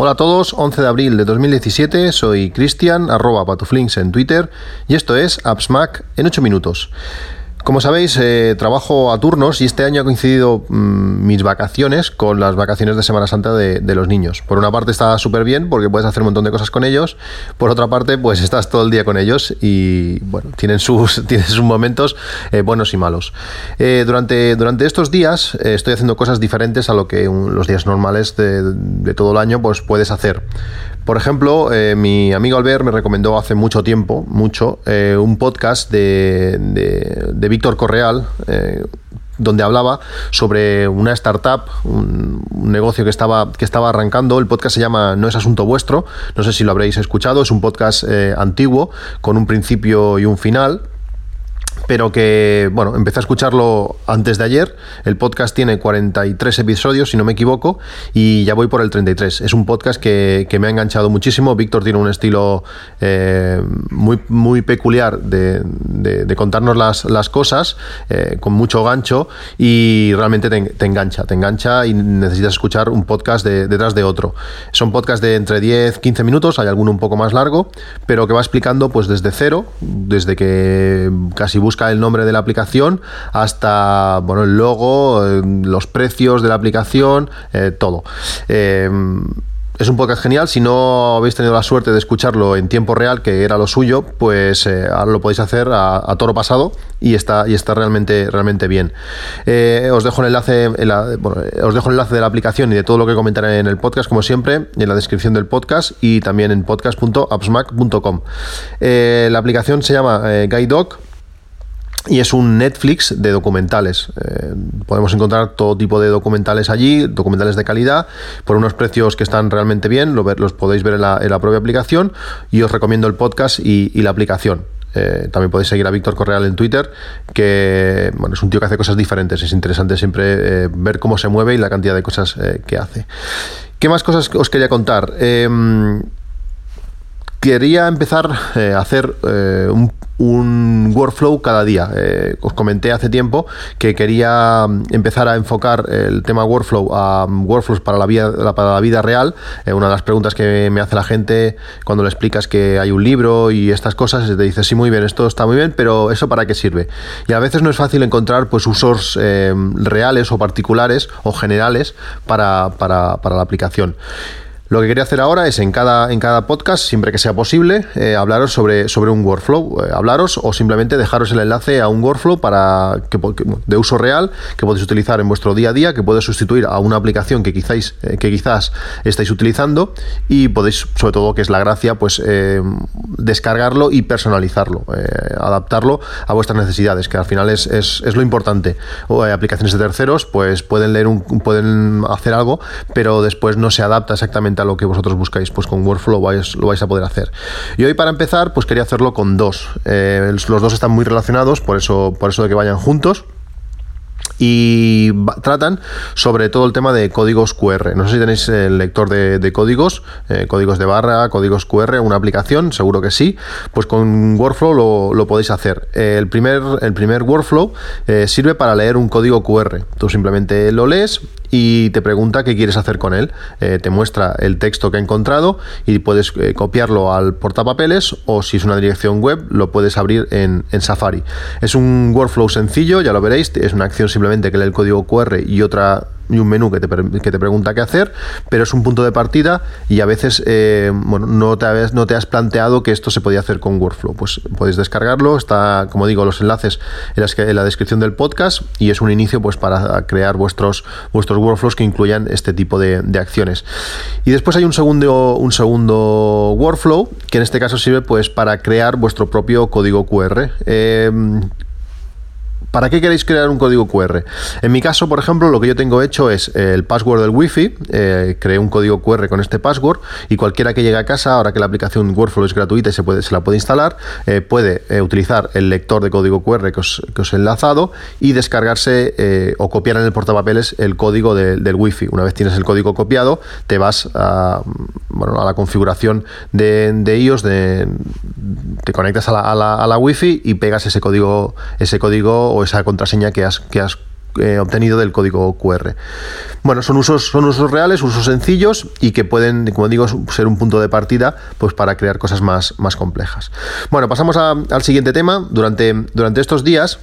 Hola a todos, 11 de abril de 2017, soy Cristian, arroba patuflinks en Twitter, y esto es AppsMac en 8 minutos. Como sabéis, eh, trabajo a turnos y este año ha coincidido mm, mis vacaciones con las vacaciones de Semana Santa de, los niños. Por una parte está súper bien porque puedes hacer un montón de cosas con ellos, por otra parte pues estás todo el día con ellos y bueno, tienen sus, tienen sus momentos eh, buenos y malos. Eh, durante, durante estos días estoy haciendo cosas diferentes a lo que los días normales de, de todo el año pues puedes hacer. Por ejemplo, eh, mi amigo Albert me recomendó hace mucho tiempo, mucho, eh, un podcast de, de, Víctor Correal, eh, donde hablaba sobre una startup, un, negocio que estaba, que estaba arrancando. El podcast se llama No es asunto vuestro, no sé si lo habréis escuchado, es un podcast antiguo, con un principio y un final pero que, bueno, empecé a escucharlo antes de ayer. El podcast tiene 43 episodios, si no me equivoco, y ya voy por el 33. Es un podcast que, me ha enganchado muchísimo. Víctor tiene un estilo eh, muy, muy peculiar de, contarnos las, cosas, eh, con mucho gancho, y realmente te, engancha, te engancha y necesitas escuchar un podcast detrás de otro. Son podcasts de entre 10, 15 minutos, hay alguno un poco más largo, pero que va explicando pues desde cero, desde que casi el nombre de la aplicación hasta bueno, el logo, eh, los precios de la aplicación, eh, todo. Eh, es un podcast genial. Si no habéis tenido la suerte de escucharlo en tiempo real, que era lo suyo, pues ahora lo podéis hacer a, toro pasado y está, y está realmente, realmente bien. os dejo el enlace, os dejo el enlace de la aplicación y de todo lo que comentaré en el podcast, como siempre, en la descripción del podcast y también en podcast.appsmac.com. la aplicación se llama GuideDoc y es un Netflix de documentales. Eh, podemos encontrar todo tipo de documentales allí, documentales de calidad, por unos precios que están realmente bien, los podéis ver en la, propia aplicación y os recomiendo el podcast y, la aplicación. Eh, también podéis seguir a Víctor Correal en Twitter, que bueno, es un tío que hace cosas diferentes. Es interesante siempre eh, ver cómo se mueve y la cantidad de cosas que hace. ¿Qué más cosas os quería contar? Quería empezar a hacer un un workflow cada día. Eh, os comenté hace tiempo que quería mm, empezar a enfocar el tema workflow a mm, workflows para la vida, para la vida real. Eh, una de las preguntas que me hace la gente cuando le explicas que hay un libro y estas cosas, te dice, sí, muy bien, esto está muy bien, pero ¿eso para qué sirve? Y a veces no es fácil encontrar pues, usos eh, reales o particulares o generales para, para, para la aplicación. Lo que quería hacer ahora es en cada, en cada podcast, siempre que sea posible, eh, hablaros sobre, sobre un workflow, eh, hablaros o simplemente dejaros el enlace a un workflow para que, de uso real que podéis utilizar en vuestro día a día, que puede sustituir a una aplicación que quizás, eh, que quizás estáis utilizando y podéis, sobre todo, que es la gracia, pues descargarlo y personalizarlo, adaptarlo a vuestras necesidades, que al final es, es, es lo importante. O aplicaciones de terceros, pues pueden leer un, pueden hacer algo, pero después no se adapta exactamente lo que vosotros buscáis, pues con Workflow lo vais a poder hacer. Y hoy para empezar, pues quería hacerlo con dos. Eh, los dos están muy relacionados, por eso, por eso de que vayan juntos y tratan sobre todo el tema de códigos QR. No sé si tenéis el lector de, códigos, eh, códigos de barra, códigos QR, una aplicación, seguro que sí. Pues con Workflow lo, podéis hacer. el, primer, el primer Workflow eh, sirve para leer un código QR. Tú simplemente lo lees y te pregunta qué quieres hacer con él. Eh, te muestra el texto que ha encontrado y puedes copiarlo al portapapeles o si es una dirección web lo puedes abrir en, en Safari. Es un workflow sencillo, ya lo veréis, es una acción simplemente que lee el código QR y otra y un menú que te, que te, pregunta qué hacer, pero es un punto de partida y a veces eh, bueno, no, te has, no te has planteado que esto se podía hacer con Workflow. Pues puedes descargarlo, está, como digo, los enlaces en, en la descripción del podcast y es un inicio pues, para crear vuestros, vuestros workflows que incluyan este tipo de, acciones. Y después hay un segundo, un segundo workflow que en este caso sirve pues, para crear vuestro propio código QR. Eh, ¿Para qué queréis crear un código QR? En mi caso, por ejemplo, lo que yo tengo hecho es eh, el password del Wi-Fi, eh, creé un código QR con este password y cualquiera que llegue a casa, ahora que la aplicación Workflow es gratuita y se, puede, se la puede instalar, eh, puede utilizar el lector de código QR que os, he enlazado y descargarse o copiar en el portapapeles el código del Wi-Fi. Una vez tienes el código copiado, te vas a, bueno, a la configuración de, de iOS, te conectas a la, a la, a la Wi-Fi y pegas ese código, ese código esa contraseña que has, que has eh, obtenido del código QR. Bueno, son usos, son usos reales, usos sencillos y que pueden, como digo, ser un punto de partida pues, para crear cosas más, más complejas. Bueno, pasamos al siguiente tema. Durante, durante estos días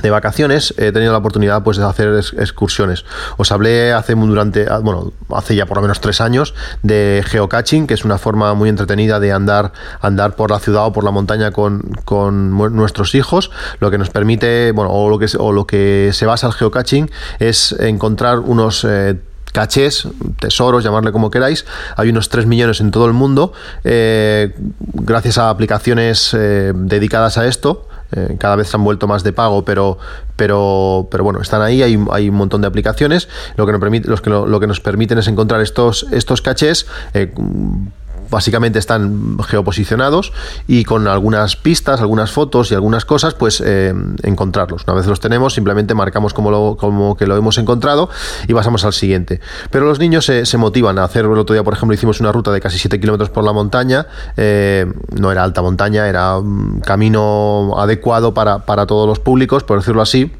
de vacaciones he tenido la oportunidad pues de hacer excursiones. Os hablé hace durante ah, bueno, hace ya por lo menos tres años de geocaching, que es una forma muy entretenida de andar andar por la ciudad o por la montaña con, nuestros hijos, lo que nos permite, bueno, o lo que o lo que se basa el geocaching es encontrar unos eh, cachés, tesoros, llamarle como queráis. Hay unos 3 millones en todo el mundo, eh, gracias a aplicaciones eh, dedicadas a esto. Eh, cada vez se han vuelto más de pago, pero, pero, pero bueno, están ahí, hay, hay un montón de aplicaciones. Lo que nos, permite, los que lo, que nos permiten es encontrar estos, estos cachés básicamente están geoposicionados y con algunas pistas, algunas fotos y algunas cosas, pues eh, encontrarlos. Una vez los tenemos, simplemente marcamos como, lo, como que lo hemos encontrado y pasamos al siguiente. Pero los niños se, motivan a hacer, el otro día, por ejemplo, hicimos una ruta de casi 7 kilómetros por la montaña, eh, no era alta montaña, era un camino adecuado para, para todos los públicos, por decirlo así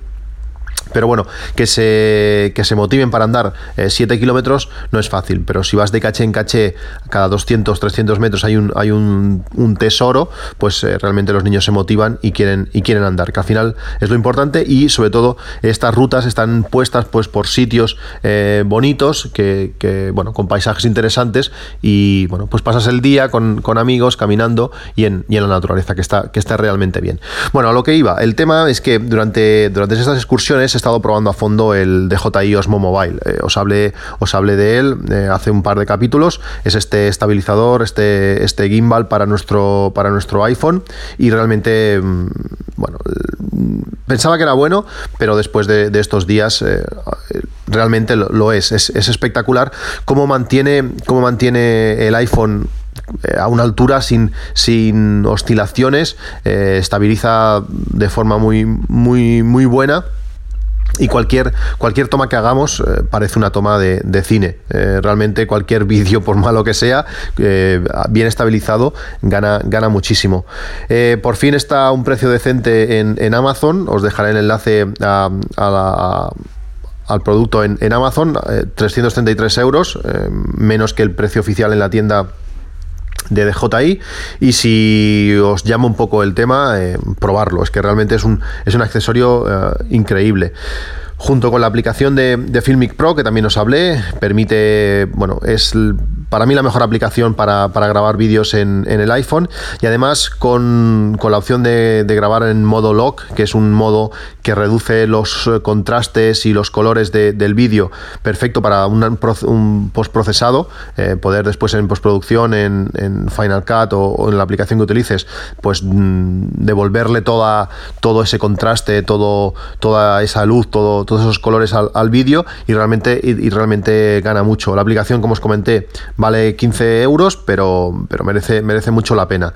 pero bueno, que se, que se motiven para andar 7 eh, kilómetros no es fácil, pero si vas de caché en caché, cada 200, 300 metros hay un, hay un, tesoro, pues eh, realmente los niños se motivan y quieren, y quieren andar, que al final es lo importante y sobre todo estas rutas están puestas pues por sitios eh, bonitos, que, bueno, con paisajes interesantes y bueno, pues pasas el día con, amigos caminando y en, y en la naturaleza, que está, que está realmente bien. Bueno, a lo que iba, el tema es que durante, durante estas excursiones estado probando a fondo el DJI Osmo Mobile. Eh, os, hablé, os hablé de él eh, hace un par de capítulos. Es este estabilizador, este, este gimbal para nuestro, para nuestro iPhone. Y realmente, mm, bueno, pensaba que era bueno, pero después de, estos días eh, realmente lo, es. es. espectacular cómo mantiene, cómo mantiene el iPhone a una altura sin, sin oscilaciones, estabiliza de forma muy, muy, muy buena y cualquier, cualquier toma que hagamos eh, parece una toma de, cine. Eh, realmente cualquier vídeo, por malo que sea, eh, bien estabilizado, gana, gana muchísimo. por fin está un precio decente en, Amazon. Os dejaré el enlace al producto en, en Amazon. 333 euros, menos que el precio oficial en la tienda de DJI y si os llama un poco el tema, eh, probarlo. Es que realmente es un, es un accesorio eh, increíble junto con la aplicación de, de, Filmic Pro, que también os hablé, permite, bueno, es para mí la mejor aplicación para, grabar vídeos en, el iPhone y además con, la opción de, grabar en modo lock, que es un modo que reduce los eh, contrastes y los colores del vídeo, perfecto para un, postprocesado, eh, poder después en postproducción, en, Final Cut o, en la aplicación que utilices, pues mm, devolverle toda, todo ese contraste, todo, toda esa luz, todo, todos esos colores al, vídeo y realmente, y realmente gana mucho. La aplicación, como os comenté, vale 15 euros, pero, pero merece, merece mucho la pena.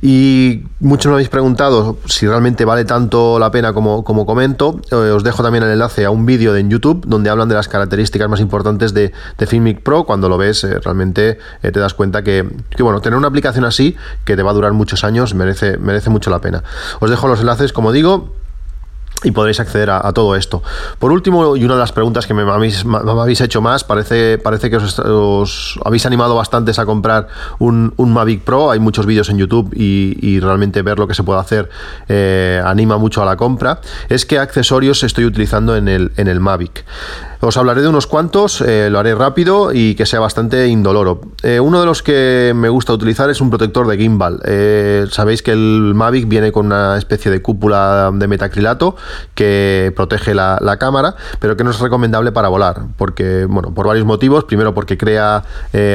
Y muchos me habéis preguntado si realmente vale tanto la pena como, como comento. Eh, os dejo también el enlace a un vídeo de en YouTube donde hablan de las características más importantes de, de Filmic Pro. Cuando lo ves, eh, realmente eh, te das cuenta que, que, bueno, tener una aplicación así, que te va a durar muchos años, merece, merece mucho la pena. Os dejo los enlaces, como digo, y podréis acceder a, todo esto. Por último, y una de las preguntas que me habéis, hecho más, parece, parece que os, habéis animado bastantes a comprar un, Mavic Pro. Hay muchos vídeos en YouTube y, realmente ver lo que se puede hacer eh, anima mucho a la compra. Es que accesorios estoy utilizando en el, en el Mavic. Os hablaré de unos cuantos, eh, lo haré rápido y que sea bastante indoloro. Eh, uno de los que me gusta utilizar es un protector de gimbal. Eh, sabéis que el Mavic viene con una especie de cúpula de metacrilato que protege la, cámara, pero que no es recomendable para volar, porque, bueno, por varios motivos. Primero porque crea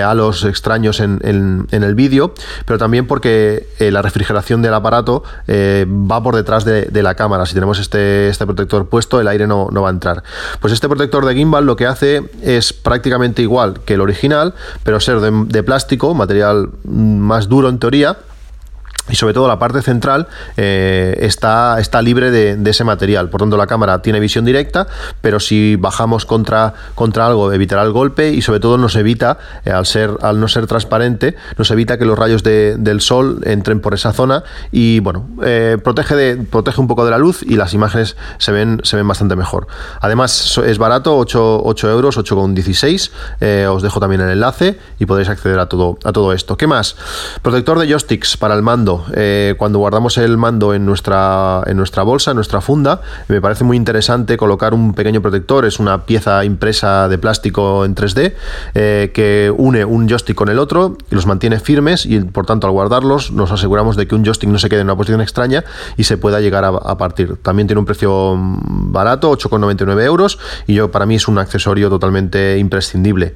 halos extraños en, el vídeo, pero también porque la refrigeración del aparato va por detrás de, la cámara. Si tenemos este, este protector puesto, el aire no, no va a entrar. Pues este protector de gimbal lo que hace es prácticamente igual que el original, pero ser de, plástico, material más duro en teoría y sobre todo la parte central eh, está, está libre de, ese material. Por tanto, la cámara tiene visión directa, pero si bajamos contra, contra algo, evitará el golpe y sobre todo nos evita, eh, al, ser, al no ser transparente, nos evita que los rayos del sol entren por esa zona y bueno, eh, protege, de, protege un poco de la luz y las imágenes se ven, se ven bastante mejor. Además, es barato, 8, 8 euros, 8,16. os dejo también el enlace y podéis acceder a todo, a todo esto. ¿Qué más? Protector de joysticks para el mando eh, cuando guardamos el mando en nuestra, en nuestra bolsa, en nuestra funda, me parece muy interesante colocar un pequeño protector, es una pieza impresa de plástico en 3D eh, que une un joystick con el otro y los mantiene firmes y por tanto al guardarlos nos aseguramos de que un joystick no se quede en una posición extraña y se pueda llegar a, partir. También tiene un precio barato, 8,99 euros y yo para mí es un accesorio totalmente imprescindible.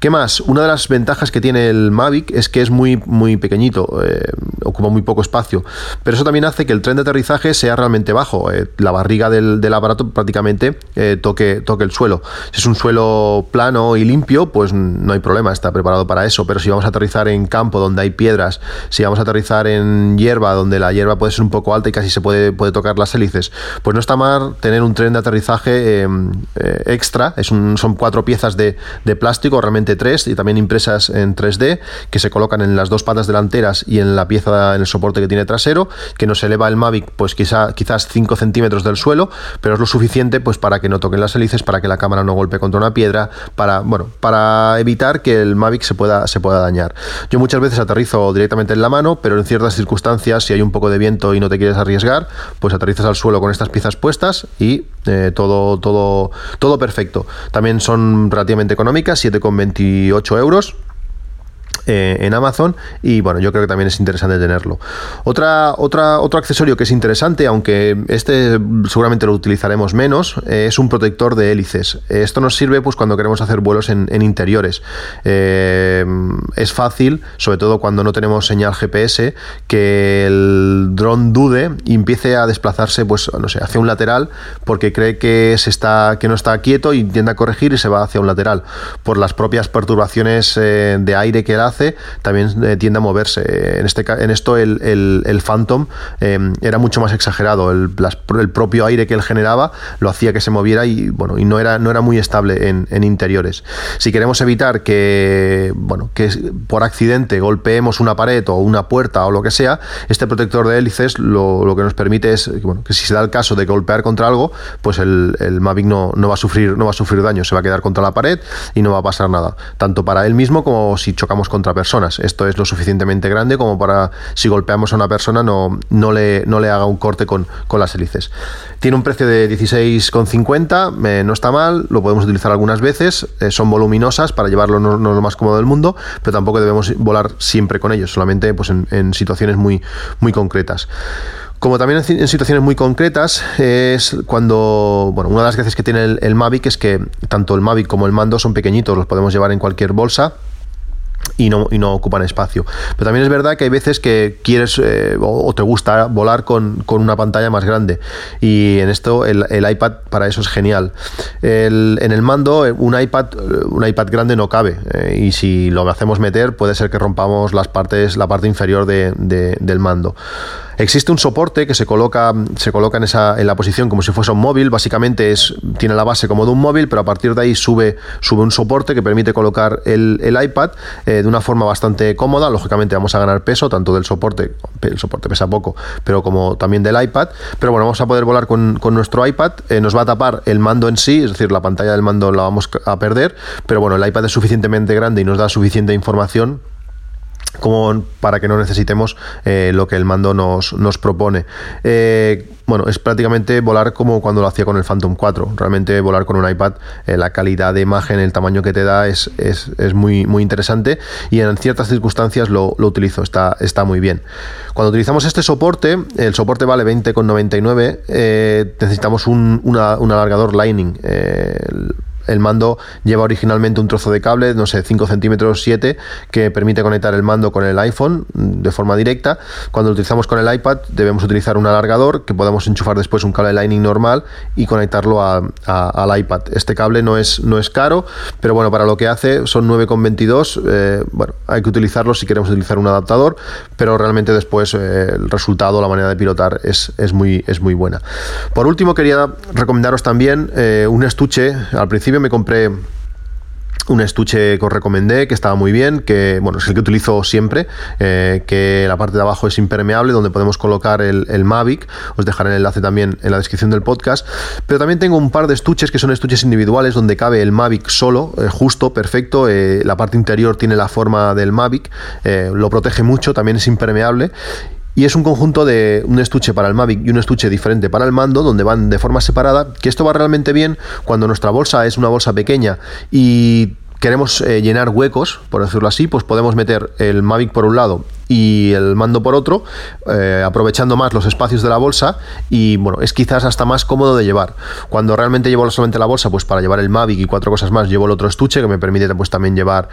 ¿Qué más? Una de las ventajas que tiene el Mavic es que es muy, muy pequeño, eh, ocupa muy poco espacio. Pero eso también hace que el tren de aterrizaje sea realmente bajo. Eh, la barriga del, aparato prácticamente eh, toque, toque el suelo. Si es un suelo plano y limpio, pues no hay problema, está preparado para eso. Pero si vamos a aterrizar en campo donde hay piedras, si vamos a aterrizar en hierba donde la hierba puede ser un poco alta y casi se puede, puede tocar las hélices, pues no está mal tener un tren de aterrizaje em, eh, extra. Es un, son cuatro piezas de, de plástico, realmente tres, y también impresas en 3D, que se colocan en las dos patas delanteras y en la pieza, en el soporte que tiene trasero, que nos eleva el Mavic pues quizá, quizás 5 centímetros del suelo, pero es lo suficiente pues para que no toquen las hélices, para que la cámara no golpee contra una piedra, para, bueno, para evitar que el Mavic se pueda, se pueda dañar. Yo muchas veces aterrizo directamente en la mano, pero en ciertas circunstancias, si hay un poco de viento y no te quieres arriesgar, pues aterrizas al suelo con estas piezas puestas y eh, todo, todo, todo perfecto. También son relativamente económicas, 7,28 euros. Eh, en Amazon y bueno, yo creo que también es interesante tenerlo. Otra, otra, otro accesorio que es interesante, aunque este seguramente lo utilizaremos menos, eh, es un protector de hélices. Esto nos sirve pues cuando queremos hacer vuelos en, interiores. Eh, es fácil, sobre todo cuando no tenemos señal GPS, que el dron dude y empiece a desplazarse pues no sé, hacia un lateral porque cree que se está que no está quieto y tiende a corregir y se va hacia un lateral por las propias perturbaciones de aire que él hace también eh, tiende a moverse. En, este, en esto el, el, Phantom eh, era mucho más exagerado. El, el, propio aire que él generaba lo hacía que se moviera y, bueno, y no, era, no era muy estable en, en interiores. Si queremos evitar que, bueno, que por accidente golpeemos una pared o una puerta o lo que sea, este protector de hélices lo, lo que nos permite es bueno, que si se da el caso de golpear contra algo, pues el, el Mavic no, no, va a sufrir, no va a sufrir daño, se va a quedar contra la pared y no va a pasar nada, tanto para él mismo como si chocamos contra personas. Esto es lo suficientemente grande como para, si golpeamos a una persona, no, no, le, no le haga un corte con, las hélices. Tiene un precio de 16,50, eh, no está mal, lo podemos utilizar algunas veces, eh, son voluminosas para llevarlo no, lo más cómodo del mundo, pero tampoco debemos volar siempre con ellos, solamente pues, en, situaciones muy, muy concretas. Como también en, situaciones muy concretas, es cuando, bueno, una de las gracias que tiene el Mavic es que tanto el Mavic como el mando son pequeñitos, los podemos llevar en cualquier bolsa y no, y no ocupan espacio. Pero también es verdad que hay veces que quieres eh, o, te gusta volar con, una pantalla más grande y en esto el, iPad para eso es genial. en el mando un iPad, un iPad grande no cabe eh, y si lo hacemos meter puede ser que rompamos las partes, la parte inferior del mando. Existe un soporte que se coloca, se coloca en, esa, en la posición como si fuese un móvil, básicamente es, tiene la base como de un móvil, pero a partir de ahí sube, sube un soporte que permite colocar el, iPad eh, de una forma bastante cómoda. Lógicamente vamos a ganar peso, tanto del soporte, el soporte pesa poco, pero como también del iPad. Pero bueno, vamos a poder volar con, nuestro iPad, eh, nos va a tapar el mando en sí, es decir, la pantalla del mando la vamos a perder, pero bueno, el iPad es suficientemente grande y nos da suficiente información como para que no necesitemos eh, lo que el mando nos, nos propone. Eh, bueno, es prácticamente volar como cuando lo hacía con el Phantom 4. Realmente volar con un iPad, eh, la calidad de imagen, el tamaño que te da es, es, es, muy, muy interesante y en ciertas circunstancias lo, lo, utilizo, está, está muy bien. Cuando utilizamos este soporte, el soporte vale 20,99, necesitamos un, un, alargador Lightning el mando lleva originalmente un trozo de cable, no sé, 5 centímetros 7, que permite conectar el mando con el iPhone de forma directa. Cuando lo utilizamos con el iPad debemos utilizar un alargador que podamos enchufar después un cable Lightning normal y conectarlo al iPad. Este cable no es, no es caro, pero bueno, para lo que hace son 9,22. Eh, bueno, hay que utilizarlo si queremos utilizar un adaptador, pero realmente después eh, el resultado, la manera de pilotar es, es, muy, es muy buena. Por último, quería recomendaros también eh, un estuche. Al principio me compré un estuche que os recomendé, que estaba muy bien, que bueno, es el que utilizo siempre, eh, que la parte de abajo es impermeable, donde podemos colocar el, Mavic, os dejaré el enlace también en la descripción del podcast, pero también tengo un par de estuches que son estuches individuales, donde cabe el Mavic solo, eh, justo, perfecto, eh, la parte interior tiene la forma del Mavic, lo protege mucho, también es impermeable, y es un conjunto de un estuche para el Mavic y un estuche diferente para el mando, donde van de forma separada, que esto va realmente bien cuando nuestra bolsa es una bolsa pequeña y queremos eh, llenar huecos, por decirlo así, pues podemos meter el Mavic por un lado y el mando por otro, eh, aprovechando más los espacios de la bolsa y bueno, es quizás hasta más cómodo de llevar. Cuando realmente llevo solamente la bolsa, pues para llevar el Mavic y cuatro cosas más, llevo el otro estuche que me permite pues también llevar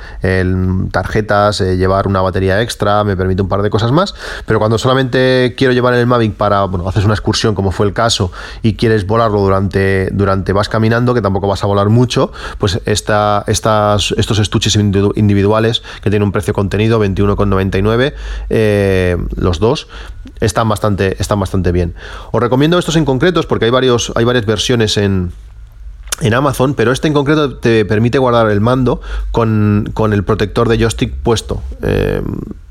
tarjetas, eh, llevar una batería extra, me permite un par de cosas más, pero cuando solamente quiero llevar el Mavic para, bueno, haces una excursión como fue el caso y quieres volarlo durante, durante vas caminando, que tampoco vas a volar mucho, pues esta, estos estuches individuales que tienen un precio contenido 21,99 eh, los dos, están bastante, están bastante bien. Os recomiendo estos en concretos porque hay, varios, hay varias versiones en, en Amazon, pero este en concreto te permite guardar el mando con, el protector de joystick puesto. Eh,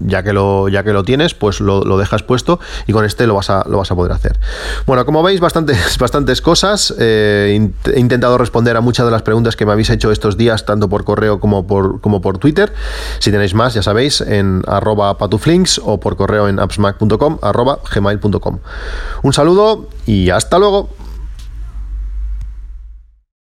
ya, que lo, ya que lo tienes, pues lo, dejas puesto y con este lo vas a, lo vas a poder hacer. Bueno, como veis, bastantes, bastantes cosas. Eh, he intentado responder a muchas de las preguntas que me habéis hecho estos días, tanto por correo como por, como por Twitter. Si tenéis más, ya sabéis, en arroba patuflinks o por correo en appsmac.com, arroba gmail.com. Un saludo y hasta luego.